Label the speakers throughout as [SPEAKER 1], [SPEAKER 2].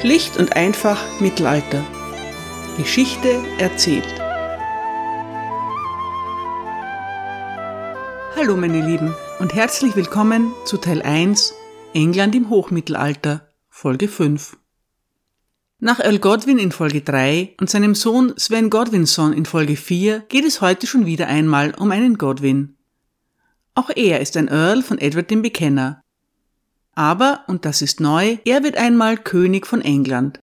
[SPEAKER 1] Schlicht und einfach Mittelalter. Geschichte erzählt. Hallo meine Lieben und herzlich willkommen zu Teil 1 England im Hochmittelalter, Folge 5. Nach Earl Godwin in Folge 3 und seinem Sohn Sven Godwinson in Folge 4 geht es heute schon wieder einmal um einen Godwin. Auch er ist ein Earl von Edward dem Bekenner, aber, und das ist neu, er wird einmal König von England.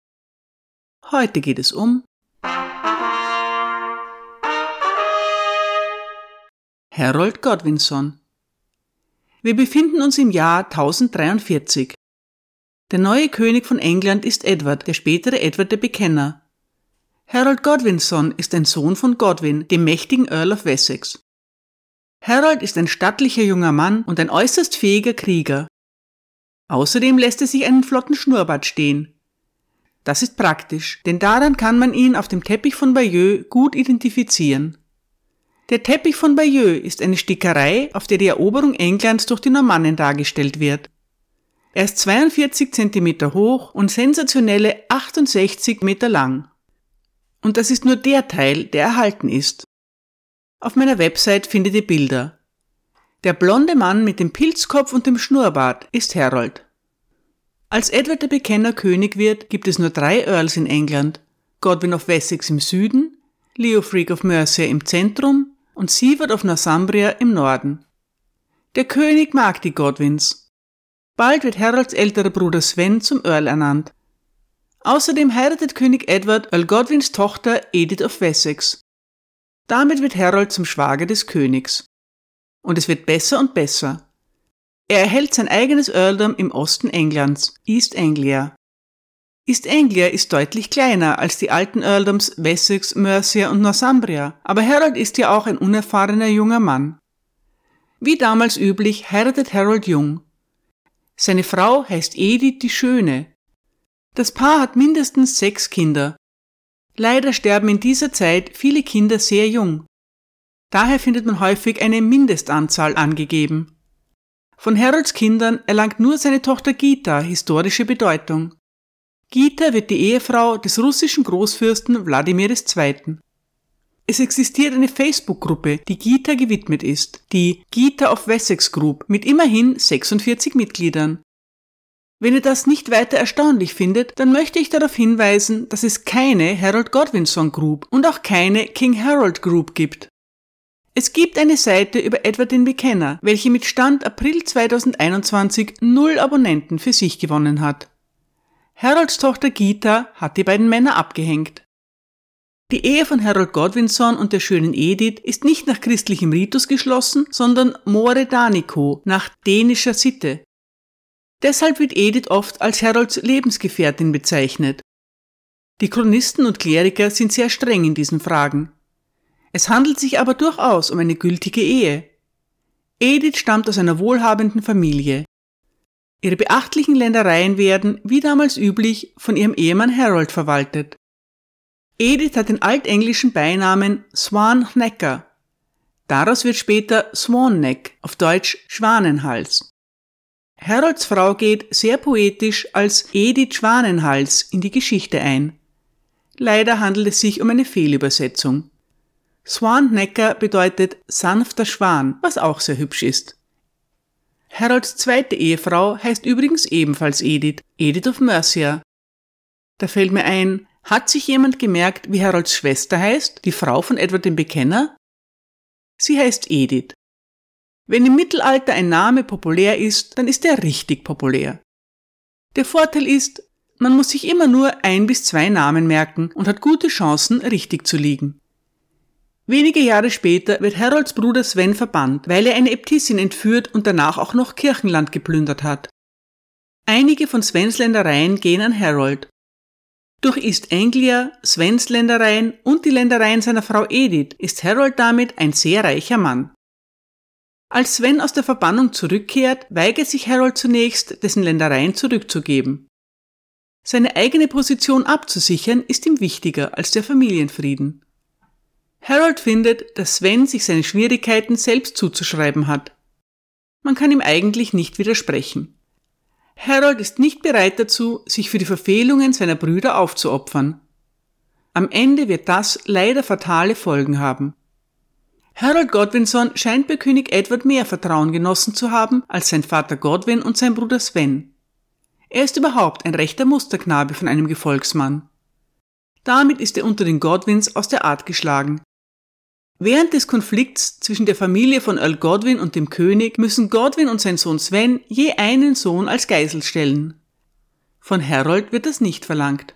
[SPEAKER 1] Heute geht es um Harold Godwinson. Wir befinden uns im Jahr 1043. Der neue König von England ist Edward, der spätere Edward der Bekenner. Harold Godwinson ist ein Sohn von Godwin, dem mächtigen Earl of Wessex. Harold ist ein stattlicher junger Mann und ein äußerst fähiger Krieger. Außerdem lässt er sich einen flotten Schnurrbart stehen. Das ist praktisch, denn daran kann man ihn auf dem Teppich von Bayeux gut identifizieren. Der Teppich von Bayeux ist eine Stickerei, auf der die Eroberung Englands durch die Normannen dargestellt wird. Er ist 42 Zentimeter hoch und sensationelle 68 Meter lang. Und das ist nur der Teil, der erhalten ist. Auf meiner Website findet ihr Bilder. Der blonde Mann mit dem Pilzkopf und dem Schnurrbart ist Harold. Als Edward der Bekenner König wird, gibt es nur drei Earls in England. Godwin of Wessex im Süden, Leofric of Mercia im Zentrum und Sieward of Northumbria im Norden. Der König mag die Godwins. Bald wird Harolds älterer Bruder Sven zum Earl ernannt. Außerdem heiratet König Edward Earl Godwins Tochter Edith of Wessex. Damit wird Harold zum Schwager des Königs. Und es wird besser und besser. Er erhält sein eigenes Earldom im Osten Englands, East Anglia. East Anglia ist deutlich kleiner als die alten Earldoms Wessex, Mercia und Northumbria, aber Harold ist ja auch ein unerfahrener junger Mann. Wie damals üblich heiratet Harold jung. Seine Frau heißt Edith die Schöne. Das Paar hat mindestens sechs Kinder. Leider sterben in dieser Zeit viele Kinder sehr jung. Daher findet man häufig eine Mindestanzahl angegeben. Von Harolds Kindern erlangt nur seine Tochter Gita historische Bedeutung. Gita wird die Ehefrau des russischen Großfürsten Wladimir II. Es existiert eine Facebook-Gruppe, die Gita gewidmet ist, die Gita of Wessex Group mit immerhin 46 Mitgliedern. Wenn ihr das nicht weiter erstaunlich findet, dann möchte ich darauf hinweisen, dass es keine Harold Godwinson Group und auch keine King Harold Group gibt. Es gibt eine Seite über Edward den Bekenner, welche mit Stand April 2021 null Abonnenten für sich gewonnen hat. Harolds Tochter Gita hat die beiden Männer abgehängt. Die Ehe von Harold Godwinson und der schönen Edith ist nicht nach christlichem Ritus geschlossen, sondern more danico, nach dänischer Sitte. Deshalb wird Edith oft als Harolds Lebensgefährtin bezeichnet. Die Chronisten und Kleriker sind sehr streng in diesen Fragen. Es handelt sich aber durchaus um eine gültige Ehe. Edith stammt aus einer wohlhabenden Familie. Ihre beachtlichen Ländereien werden, wie damals üblich, von ihrem Ehemann Harold verwaltet. Edith hat den altenglischen Beinamen Swan Necker. Daraus wird später Swan Neck, auf Deutsch Schwanenhals. Harolds Frau geht sehr poetisch als Edith Schwanenhals in die Geschichte ein. Leider handelt es sich um eine Fehlübersetzung. Swannecker bedeutet sanfter Schwan, was auch sehr hübsch ist. Harolds zweite Ehefrau heißt übrigens ebenfalls Edith, Edith of Mercia. Da fällt mir ein, hat sich jemand gemerkt, wie Harolds Schwester heißt, die Frau von Edward dem Bekenner? Sie heißt Edith. Wenn im Mittelalter ein Name populär ist, dann ist er richtig populär. Der Vorteil ist, man muss sich immer nur ein bis zwei Namen merken und hat gute Chancen, richtig zu liegen. Wenige Jahre später wird Harolds Bruder Sven verbannt, weil er eine Äbtissin entführt und danach auch noch Kirchenland geplündert hat. Einige von Svens Ländereien gehen an Harold. Durch East Anglia, Svens Ländereien und die Ländereien seiner Frau Edith ist Harold damit ein sehr reicher Mann. Als Sven aus der Verbannung zurückkehrt, weigert sich Harold zunächst, dessen Ländereien zurückzugeben. Seine eigene Position abzusichern ist ihm wichtiger als der Familienfrieden. Harold findet, dass Sven sich seine Schwierigkeiten selbst zuzuschreiben hat. Man kann ihm eigentlich nicht widersprechen. Harold ist nicht bereit dazu, sich für die Verfehlungen seiner Brüder aufzuopfern. Am Ende wird das leider fatale Folgen haben. Harold Godwinson scheint bei König Edward mehr Vertrauen genossen zu haben als sein Vater Godwin und sein Bruder Sven. Er ist überhaupt ein rechter Musterknabe von einem Gefolgsmann. Damit ist er unter den Godwins aus der Art geschlagen. Während des Konflikts zwischen der Familie von Earl Godwin und dem König müssen Godwin und sein Sohn Sven je einen Sohn als Geisel stellen. Von Harold wird das nicht verlangt.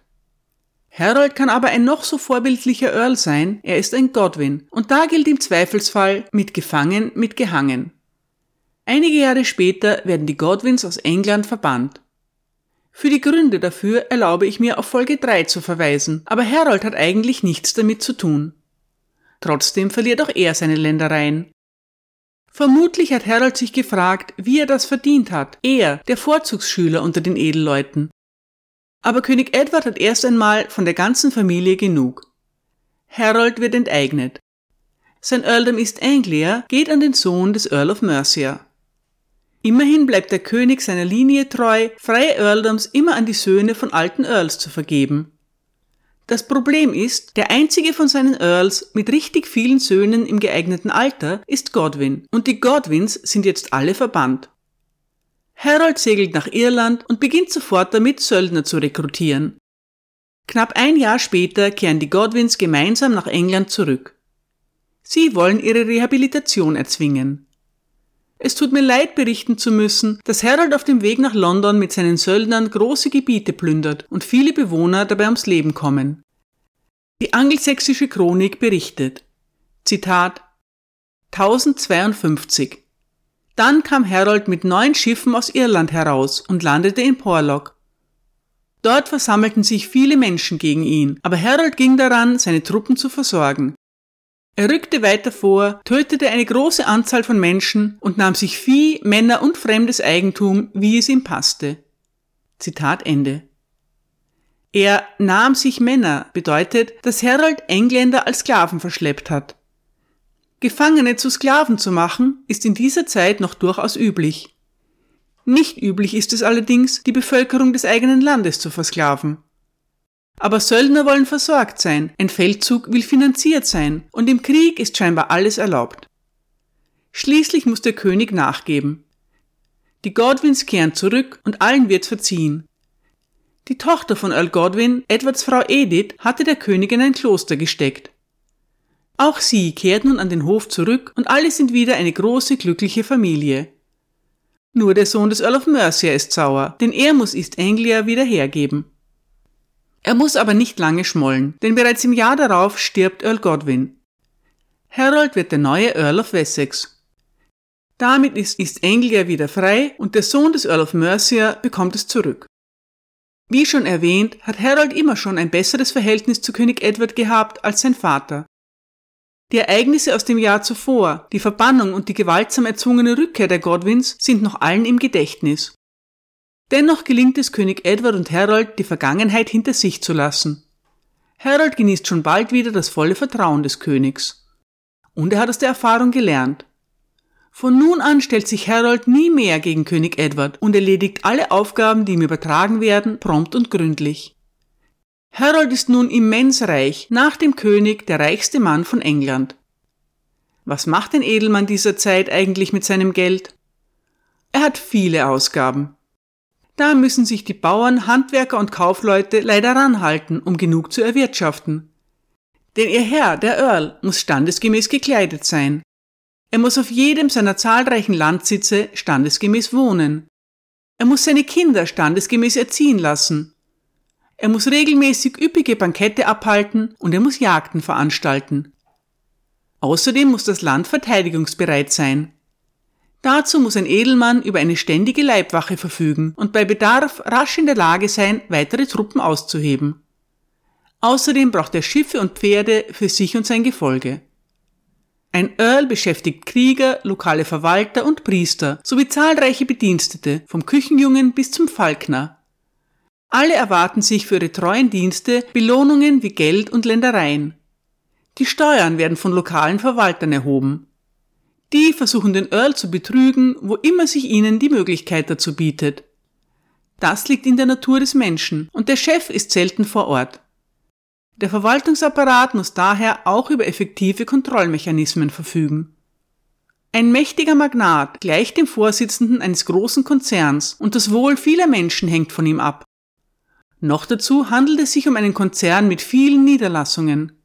[SPEAKER 1] Harold kann aber ein noch so vorbildlicher Earl sein, er ist ein Godwin, und da gilt im Zweifelsfall mit gefangen, mit gehangen. Einige Jahre später werden die Godwins aus England verbannt. Für die Gründe dafür erlaube ich mir auf Folge 3 zu verweisen, aber Harold hat eigentlich nichts damit zu tun. Trotzdem verliert auch er seine Ländereien. Vermutlich hat Harold sich gefragt, wie er das verdient hat, er, der Vorzugsschüler unter den Edelleuten. Aber König Edward hat erst einmal von der ganzen Familie genug. Harold wird enteignet. Sein Earldom East Anglia geht an den Sohn des Earl of Mercia. Immerhin bleibt der König seiner Linie treu, freie Earldoms immer an die Söhne von alten Earls zu vergeben. Das Problem ist, der einzige von seinen Earls mit richtig vielen Söhnen im geeigneten Alter ist Godwin, und die Godwins sind jetzt alle verbannt. Harold segelt nach Irland und beginnt sofort damit, Söldner zu rekrutieren. Knapp ein Jahr später kehren die Godwins gemeinsam nach England zurück. Sie wollen ihre Rehabilitation erzwingen. Es tut mir leid, berichten zu müssen, dass Harold auf dem Weg nach London mit seinen Söldnern große Gebiete plündert und viele Bewohner dabei ums Leben kommen. Die angelsächsische Chronik berichtet. Zitat 1052. Dann kam Harold mit neun Schiffen aus Irland heraus und landete in Porlock. Dort versammelten sich viele Menschen gegen ihn, aber Harold ging daran, seine Truppen zu versorgen. Er rückte weiter vor, tötete eine große Anzahl von Menschen und nahm sich Vieh, Männer und fremdes Eigentum, wie es ihm passte. Zitat Ende. Er nahm sich Männer bedeutet, dass Harold Engländer als Sklaven verschleppt hat. Gefangene zu Sklaven zu machen, ist in dieser Zeit noch durchaus üblich. Nicht üblich ist es allerdings, die Bevölkerung des eigenen Landes zu versklaven. Aber Söldner wollen versorgt sein, ein Feldzug will finanziert sein, und im Krieg ist scheinbar alles erlaubt. Schließlich muss der König nachgeben. Die Godwins kehren zurück und allen wird verziehen. Die Tochter von Earl Godwin, Edwards Frau Edith, hatte der König in ein Kloster gesteckt. Auch sie kehrt nun an den Hof zurück und alle sind wieder eine große, glückliche Familie. Nur der Sohn des Earl of Mercia ist sauer, denn er muss East Anglia wieder hergeben. Er muss aber nicht lange schmollen, denn bereits im Jahr darauf stirbt Earl Godwin. Harold wird der neue Earl of Wessex. Damit ist East Anglia wieder frei und der Sohn des Earl of Mercia bekommt es zurück. Wie schon erwähnt, hat Harold immer schon ein besseres Verhältnis zu König Edward gehabt als sein Vater. Die Ereignisse aus dem Jahr zuvor, die Verbannung und die gewaltsam erzwungene Rückkehr der Godwins sind noch allen im Gedächtnis. Dennoch gelingt es König Edward und Harold, die Vergangenheit hinter sich zu lassen. Harold genießt schon bald wieder das volle Vertrauen des Königs. Und er hat aus der Erfahrung gelernt. Von nun an stellt sich Harold nie mehr gegen König Edward und erledigt alle Aufgaben, die ihm übertragen werden, prompt und gründlich. Harold ist nun immens reich, nach dem König der reichste Mann von England. Was macht ein Edelmann dieser Zeit eigentlich mit seinem Geld? Er hat viele Ausgaben. Da müssen sich die Bauern, Handwerker und Kaufleute leider ranhalten, um genug zu erwirtschaften. Denn ihr Herr, der Earl, muss standesgemäß gekleidet sein. Er muss auf jedem seiner zahlreichen Landsitze standesgemäß wohnen. Er muss seine Kinder standesgemäß erziehen lassen. Er muss regelmäßig üppige Bankette abhalten und er muss Jagden veranstalten. Außerdem muss das Land verteidigungsbereit sein. Dazu muss ein Edelmann über eine ständige Leibwache verfügen und bei Bedarf rasch in der Lage sein, weitere Truppen auszuheben. Außerdem braucht er Schiffe und Pferde für sich und sein Gefolge. Ein Earl beschäftigt Krieger, lokale Verwalter und Priester sowie zahlreiche Bedienstete, vom Küchenjungen bis zum Falkner. Alle erwarten sich für ihre treuen Dienste Belohnungen wie Geld und Ländereien. Die Steuern werden von lokalen Verwaltern erhoben. Die versuchen den Earl zu betrügen, wo immer sich ihnen die Möglichkeit dazu bietet. Das liegt in der Natur des Menschen und der Chef ist selten vor Ort. Der Verwaltungsapparat muss daher auch über effektive Kontrollmechanismen verfügen. Ein mächtiger Magnat gleicht dem Vorsitzenden eines großen Konzerns und das Wohl vieler Menschen hängt von ihm ab. Noch dazu handelt es sich um einen Konzern mit vielen Niederlassungen.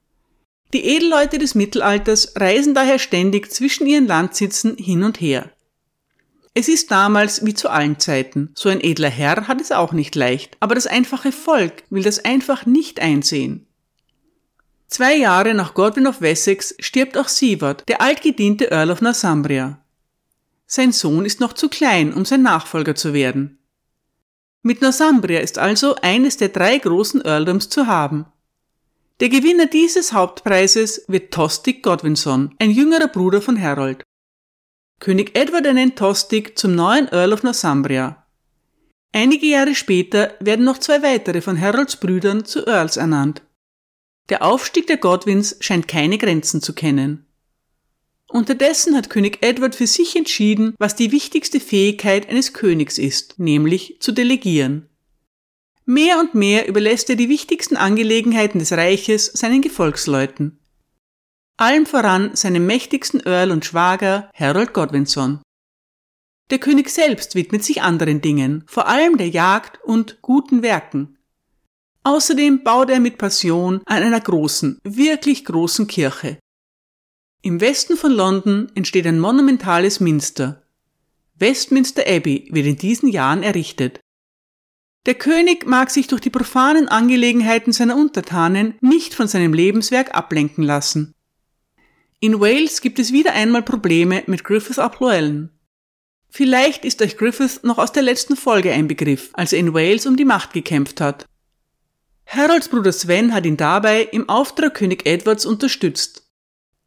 [SPEAKER 1] Die Edelleute des Mittelalters reisen daher ständig zwischen ihren Landsitzen hin und her. Es ist damals wie zu allen Zeiten. So ein edler Herr hat es auch nicht leicht, aber das einfache Volk will das einfach nicht einsehen. Zwei Jahre nach Godwin of Wessex stirbt auch Siward, der altgediente Earl of Northumbria. Sein Sohn ist noch zu klein, um sein Nachfolger zu werden. Mit Northumbria ist also eines der drei großen Earldoms zu haben. Der Gewinner dieses Hauptpreises wird Tostig Godwinson, ein jüngerer Bruder von Harold. König Edward ernennt Tostig zum neuen Earl of Northumbria. Einige Jahre später werden noch zwei weitere von Harolds Brüdern zu Earls ernannt. Der Aufstieg der Godwins scheint keine Grenzen zu kennen. Unterdessen hat König Edward für sich entschieden, was die wichtigste Fähigkeit eines Königs ist, nämlich zu delegieren. Mehr und mehr überlässt er die wichtigsten Angelegenheiten des Reiches seinen Gefolgsleuten. Allem voran seinem mächtigsten Earl und Schwager Harold Godwinson. Der König selbst widmet sich anderen Dingen, vor allem der Jagd und guten Werken. Außerdem baut er mit Passion an einer großen, wirklich großen Kirche. Im Westen von London entsteht ein monumentales Minster. Westminster Abbey wird in diesen Jahren errichtet. Der König mag sich durch die profanen Angelegenheiten seiner Untertanen nicht von seinem Lebenswerk ablenken lassen. In Wales gibt es wieder einmal Probleme mit Griffith ap Llewellyn. Vielleicht ist euch Griffith noch aus der letzten Folge ein Begriff, als er in Wales um die Macht gekämpft hat. Harolds Bruder Sven hat ihn dabei im Auftrag König Edwards unterstützt.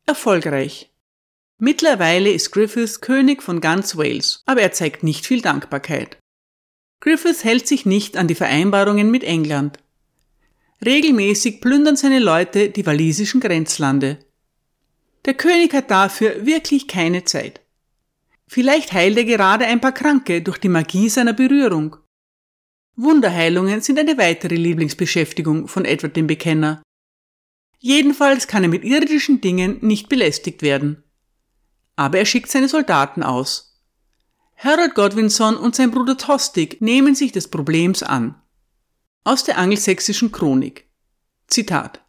[SPEAKER 1] Erfolgreich. Mittlerweile ist Griffith König von ganz Wales, aber er zeigt nicht viel Dankbarkeit. Griffith hält sich nicht an die Vereinbarungen mit England. Regelmäßig plündern seine Leute die walisischen Grenzlande. Der König hat dafür wirklich keine Zeit. Vielleicht heilt er gerade ein paar Kranke durch die Magie seiner Berührung. Wunderheilungen sind eine weitere Lieblingsbeschäftigung von Edward dem Bekenner. Jedenfalls kann er mit irdischen Dingen nicht belästigt werden. Aber er schickt seine Soldaten aus. Harold Godwinson und sein Bruder Tostig nehmen sich des Problems an. Aus der angelsächsischen Chronik. Zitat.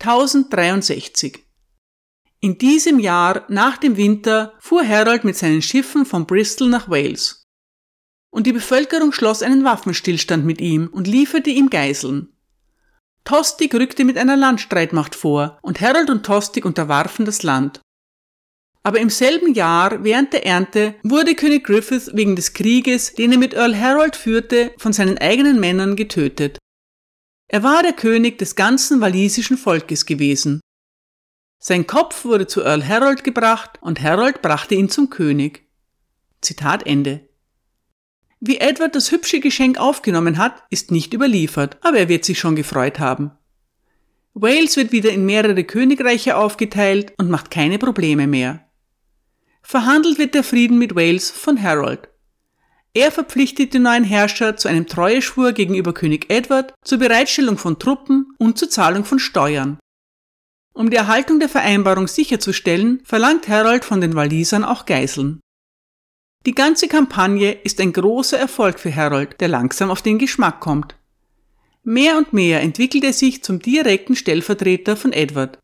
[SPEAKER 1] 1063. In diesem Jahr nach dem Winter fuhr Harold mit seinen Schiffen von Bristol nach Wales und die Bevölkerung schloss einen Waffenstillstand mit ihm und lieferte ihm Geiseln. Tostig rückte mit einer Landstreitmacht vor und Harold und Tostig unterwarfen das Land. Aber im selben Jahr, während der Ernte, wurde König Griffith wegen des Krieges, den er mit Earl Harold führte, von seinen eigenen Männern getötet. Er war der König des ganzen walisischen Volkes gewesen. Sein Kopf wurde zu Earl Harold gebracht und Harold brachte ihn zum König. Zitat Ende. Wie Edward das hübsche Geschenk aufgenommen hat, ist nicht überliefert, aber er wird sich schon gefreut haben. Wales wird wieder in mehrere Königreiche aufgeteilt und macht keine Probleme mehr. Verhandelt wird der Frieden mit Wales von Harold. Er verpflichtet den neuen Herrscher zu einem Treueschwur gegenüber König Edward, zur Bereitstellung von Truppen und zur Zahlung von Steuern. Um die Erhaltung der Vereinbarung sicherzustellen, verlangt Harold von den Walisern auch Geiseln. Die ganze Kampagne ist ein großer Erfolg für Harold, der langsam auf den Geschmack kommt. Mehr und mehr entwickelt er sich zum direkten Stellvertreter von Edward.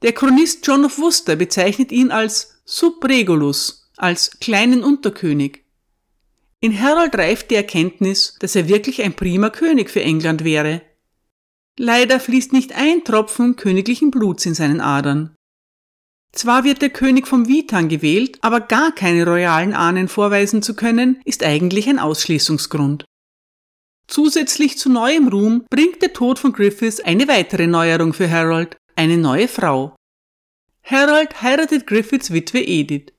[SPEAKER 1] Der Chronist John of Worcester bezeichnet ihn als Subregulus, als kleinen Unterkönig. In Harold reift die Erkenntnis, dass er wirklich ein prima König für England wäre. Leider fließt nicht ein Tropfen königlichen Bluts in seinen Adern. Zwar wird der König vom Witan gewählt, aber gar keine royalen Ahnen vorweisen zu können, ist eigentlich ein Ausschließungsgrund. Zusätzlich zu neuem Ruhm bringt der Tod von Griffiths eine weitere Neuerung für Harold, eine neue Frau. Harold heiratet Griffiths Witwe Edith.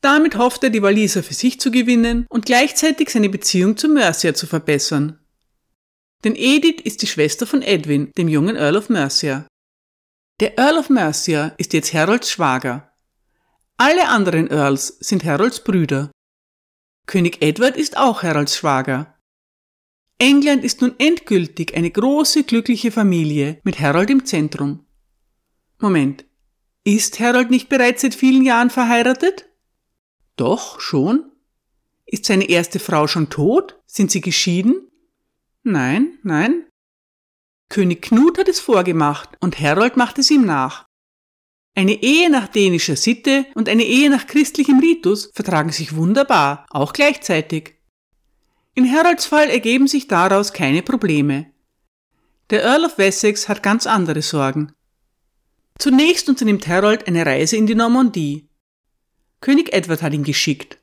[SPEAKER 1] Damit hofft er, die Waliser für sich zu gewinnen und gleichzeitig seine Beziehung zu Mercia zu verbessern. Denn Edith ist die Schwester von Edwin, dem jungen Earl of Mercia. Der Earl of Mercia ist jetzt Harolds Schwager. Alle anderen Earls sind Harolds Brüder. König Edward ist auch Harolds Schwager. England ist nun endgültig eine große, glückliche Familie mit Harold im Zentrum. Moment. Ist Harold nicht bereits seit vielen Jahren verheiratet? Doch, schon. Ist seine erste Frau schon tot? Sind sie geschieden? Nein, nein. König Knut hat es vorgemacht und Harold macht es ihm nach. Eine Ehe nach dänischer Sitte und eine Ehe nach christlichem Ritus vertragen sich wunderbar, auch gleichzeitig. In Harolds Fall ergeben sich daraus keine Probleme. Der Earl of Wessex hat ganz andere Sorgen. Zunächst unternimmt Harold eine Reise in die Normandie. König Edward hat ihn geschickt.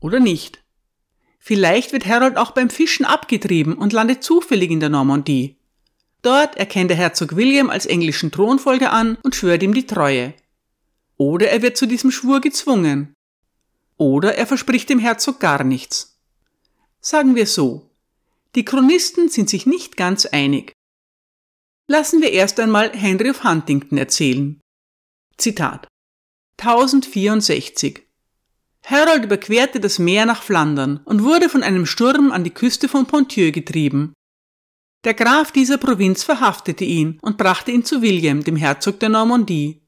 [SPEAKER 1] Oder nicht. Vielleicht wird Harold auch beim Fischen abgetrieben und landet zufällig in der Normandie. Dort erkennt der Herzog William als englischen Thronfolger an und schwört ihm die Treue. Oder er wird zu diesem Schwur gezwungen. Oder er verspricht dem Herzog gar nichts. Sagen wir so. Die Chronisten sind sich nicht ganz einig. Lassen wir erst einmal Henry of Huntington erzählen. Zitat 1064 Harold überquerte das Meer nach Flandern und wurde von einem Sturm an die Küste von Ponthieu getrieben. Der Graf dieser Provinz verhaftete ihn und brachte ihn zu William, dem Herzog der Normandie.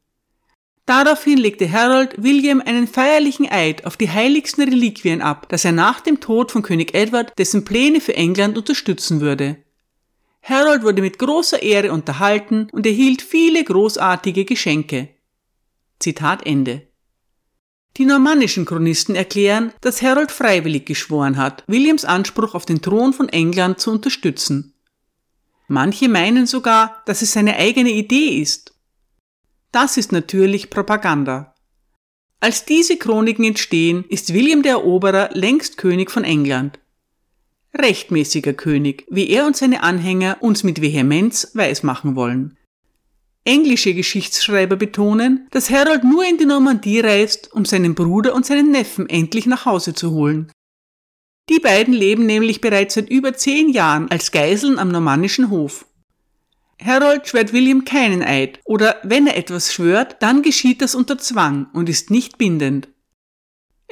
[SPEAKER 1] Daraufhin legte Harold William einen feierlichen Eid auf die heiligsten Reliquien ab, dass er nach dem Tod von König Edward dessen Pläne für England unterstützen würde. Harold wurde mit großer Ehre unterhalten und erhielt viele großartige Geschenke. Zitat Ende. Die normannischen Chronisten erklären, dass Harold freiwillig geschworen hat, Williams Anspruch auf den Thron von England zu unterstützen. Manche meinen sogar, dass es seine eigene Idee ist. Das ist natürlich Propaganda. Als diese Chroniken entstehen, ist William der Eroberer längst König von England. Rechtmäßiger König, wie er und seine Anhänger uns mit Vehemenz weismachen wollen. Englische Geschichtsschreiber betonen, dass Harold nur in die Normandie reist, um seinen Bruder und seinen Neffen endlich nach Hause zu holen. Die beiden leben nämlich bereits seit über zehn Jahren als Geiseln am normannischen Hof. Harold schwört William keinen Eid, oder wenn er etwas schwört, dann geschieht das unter Zwang und ist nicht bindend.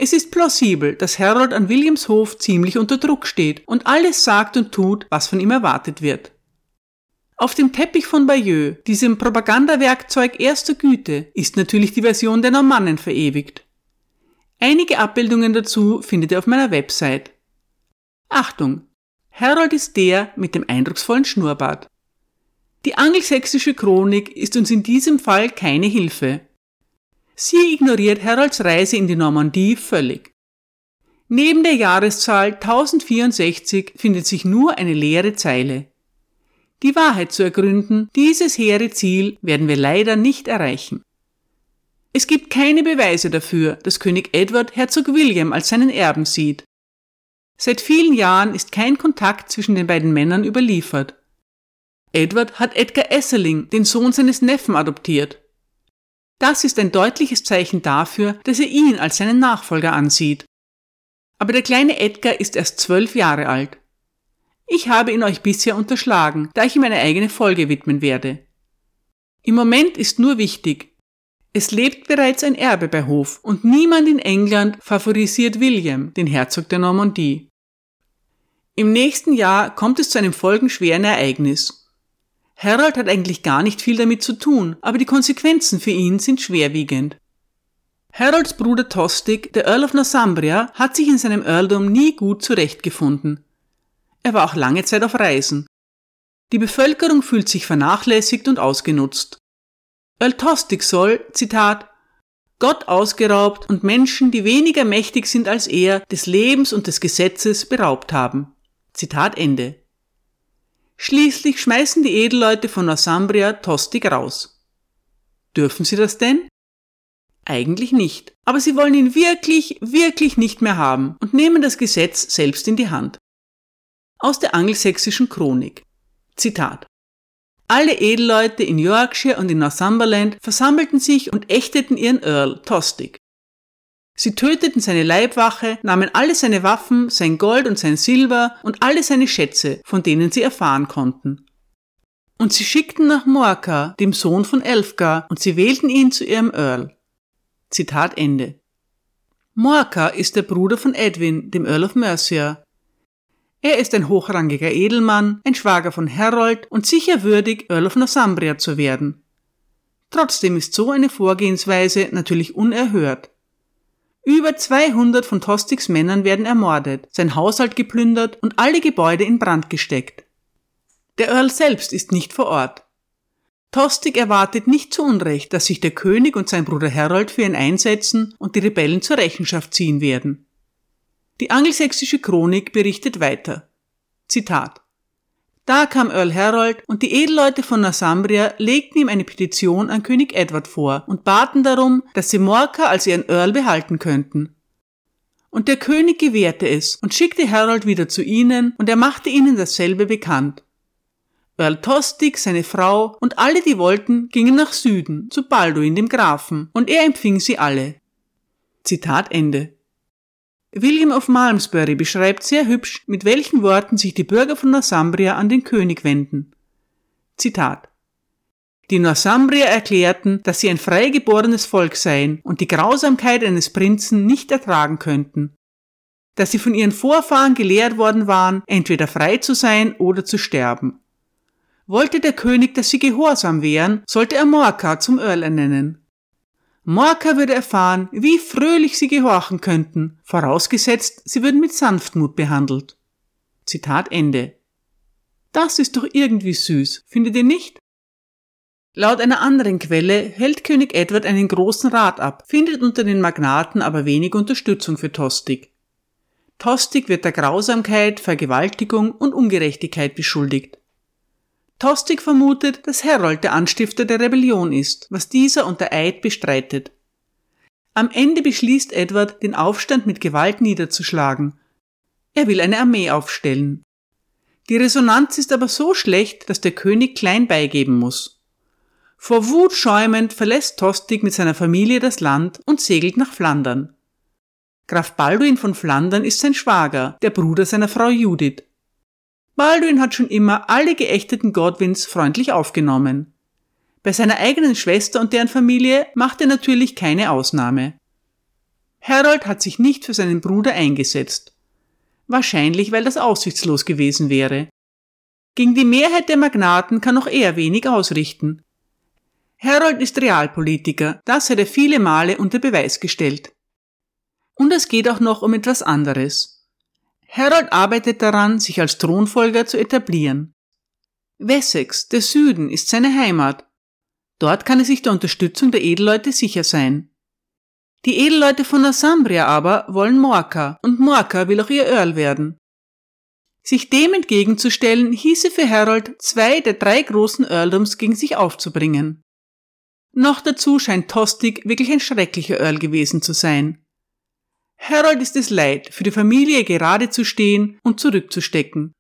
[SPEAKER 1] Es ist plausibel, dass Harold an Williams Hof ziemlich unter Druck steht und alles sagt und tut, was von ihm erwartet wird. Auf dem Teppich von Bayeux, diesem Propagandawerkzeug erster Güte, ist natürlich die Version der Normannen verewigt. Einige Abbildungen dazu findet ihr auf meiner Website. Achtung! Harold ist der mit dem eindrucksvollen Schnurrbart. Die angelsächsische Chronik ist uns in diesem Fall keine Hilfe. Sie ignoriert Harolds Reise in die Normandie völlig. Neben der Jahreszahl 1064 findet sich nur eine leere Zeile. Die Wahrheit zu ergründen, dieses hehre Ziel werden wir leider nicht erreichen. Es gibt keine Beweise dafür, dass König Edward Herzog William als seinen Erben sieht. Seit vielen Jahren ist kein Kontakt zwischen den beiden Männern überliefert. Edward hat Edgar Esseling, den Sohn seines Neffen, adoptiert. Das ist ein deutliches Zeichen dafür, dass er ihn als seinen Nachfolger ansieht. Aber der kleine Edgar ist erst zwölf Jahre alt. Ich habe ihn euch bisher unterschlagen, da ich ihm eine eigene Folge widmen werde. Im Moment ist nur wichtig, es lebt bereits ein Erbe bei Hof und niemand in England favorisiert William, den Herzog der Normandie. Im nächsten Jahr kommt es zu einem folgenschweren Ereignis. Harold hat eigentlich gar nicht viel damit zu tun, aber die Konsequenzen für ihn sind schwerwiegend. Harolds Bruder Tostig, der Earl of Northumbria, hat sich in seinem Earldom nie gut zurechtgefunden. Er war auch lange Zeit auf Reisen. Die Bevölkerung fühlt sich vernachlässigt und ausgenutzt. Earl Tostig soll, Zitat, Gott ausgeraubt und Menschen, die weniger mächtig sind als er, des Lebens und des Gesetzes beraubt haben. Zitat Ende. Schließlich schmeißen die Edelleute von Northumbria Tostig raus. Dürfen sie das denn? Eigentlich nicht, aber sie wollen ihn wirklich, wirklich nicht mehr haben und nehmen das Gesetz selbst in die Hand. Aus der angelsächsischen Chronik. Zitat. Alle Edelleute in Yorkshire und in Northumberland versammelten sich und ächteten ihren Earl Tostig. Sie töteten seine Leibwache, nahmen alle seine Waffen, sein Gold und sein Silber und alle seine Schätze, von denen sie erfahren konnten. Und sie schickten nach Morka, dem Sohn von Elfgar, und sie wählten ihn zu ihrem Earl. Zitat Ende. Morka ist der Bruder von Edwin, dem Earl of Mercia. Er ist ein hochrangiger Edelmann, ein Schwager von Harold und sicher würdig, Earl of Northumbria zu werden. Trotzdem ist so eine Vorgehensweise natürlich unerhört. Über 200 von Tostigs Männern werden ermordet, sein Haushalt geplündert und alle Gebäude in Brand gesteckt. Der Earl selbst ist nicht vor Ort. Tostig erwartet nicht zu Unrecht, dass sich der König und sein Bruder Harold für ihn einsetzen und die Rebellen zur Rechenschaft ziehen werden. Die angelsächsische Chronik berichtet weiter. Zitat. Da kam Earl Harold und die Edelleute von Northumbria legten ihm eine Petition an König Edward vor und baten darum, dass sie Morka als ihren Earl behalten könnten. Und der König gewährte es und schickte Harold wieder zu ihnen und er machte ihnen dasselbe bekannt. Earl Tostig, seine Frau und alle, die wollten, gingen nach Süden, zu Balduin, dem Grafen, und er empfing sie alle. Zitat Ende. William of Malmesbury beschreibt sehr hübsch, mit welchen Worten sich die Bürger von Northumbria an den König wenden. Zitat. Die Northumbrier erklärten, dass sie ein freigeborenes Volk seien und die Grausamkeit eines Prinzen nicht ertragen könnten. Dass sie von ihren Vorfahren gelehrt worden waren, entweder frei zu sein oder zu sterben. Wollte der König, dass sie gehorsam wären, sollte er Morka zum Earl ernennen. Morka würde erfahren, wie fröhlich sie gehorchen könnten, vorausgesetzt, sie würden mit Sanftmut behandelt. Zitat Ende. Das ist doch irgendwie süß, findet ihr nicht? Laut einer anderen Quelle hält König Edward einen großen Rat ab, findet unter den Magnaten aber wenig Unterstützung für Tostig. Tostig wird der Grausamkeit, Vergewaltigung und Ungerechtigkeit beschuldigt. Tostig vermutet, dass Harold der Anstifter der Rebellion ist, was dieser unter Eid bestreitet. Am Ende beschließt Edward, den Aufstand mit Gewalt niederzuschlagen. Er will eine Armee aufstellen. Die Resonanz ist aber so schlecht, dass der König klein beigeben muss. Vor Wut schäumend verlässt Tostig mit seiner Familie das Land und segelt nach Flandern. Graf Balduin von Flandern ist sein Schwager, der Bruder seiner Frau Judith. Baldwin hat schon immer alle geächteten Godwins freundlich aufgenommen. Bei seiner eigenen Schwester und deren Familie macht er natürlich keine Ausnahme. Harold hat sich nicht für seinen Bruder eingesetzt. Wahrscheinlich, weil das aussichtslos gewesen wäre. Gegen die Mehrheit der Magnaten kann auch er wenig ausrichten. Harold ist Realpolitiker, das hat er viele Male unter Beweis gestellt. Und es geht auch noch um etwas anderes. Harold arbeitet daran, sich als Thronfolger zu etablieren. Wessex, der Süden, ist seine Heimat. Dort kann er sich der Unterstützung der Edelleute sicher sein. Die Edelleute von Northumbria aber wollen Morka und Morka will auch ihr Earl werden. Sich dem entgegenzustellen, hieße für Harold, zwei der drei großen Earldoms gegen sich aufzubringen. Noch dazu scheint Tostig wirklich ein schrecklicher Earl gewesen zu sein. Harold ist es leid, für die Familie gerade zu stehen und zurückzustecken.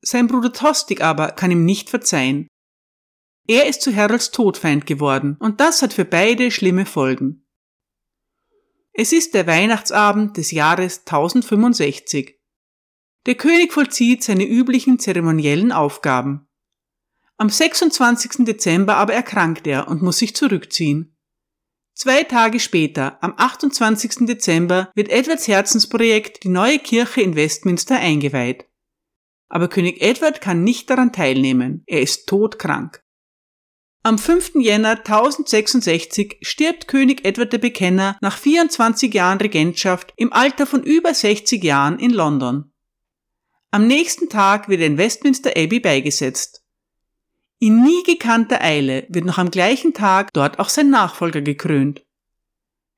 [SPEAKER 1] Sein Bruder Tostig aber kann ihm nicht verzeihen. Er ist zu Harolds Todfeind geworden und das hat für beide schlimme Folgen. Es ist der Weihnachtsabend des Jahres 1065. Der König vollzieht seine üblichen zeremoniellen Aufgaben. Am 26. Dezember aber erkrankt er und muss sich zurückziehen. Zwei Tage später, am 28. Dezember, wird Edwards Herzensprojekt, die neue Kirche in Westminster, eingeweiht. Aber König Edward kann nicht daran teilnehmen. Er ist todkrank. Am 5. Jänner 1066 stirbt König Edward der Bekenner nach 24 Jahren Regentschaft im Alter von über 60 Jahren in London. Am nächsten Tag wird er in Westminster Abbey beigesetzt. In nie gekannter Eile wird noch am gleichen Tag dort auch sein Nachfolger gekrönt.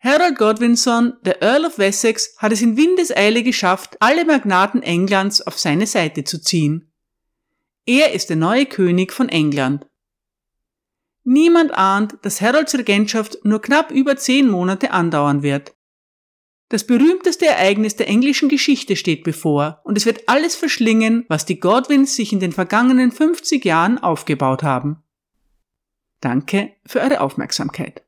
[SPEAKER 1] Harold Godwinson, der Earl of Wessex, hat es in Windeseile geschafft, alle Magnaten Englands auf seine Seite zu ziehen. Er ist der neue König von England. Niemand ahnt, dass Harolds Regentschaft nur knapp über zehn Monate andauern wird. Das berühmteste Ereignis der englischen Geschichte steht bevor und es wird alles verschlingen, was die Godwins sich in den vergangenen 50 Jahren aufgebaut haben. Danke für eure Aufmerksamkeit.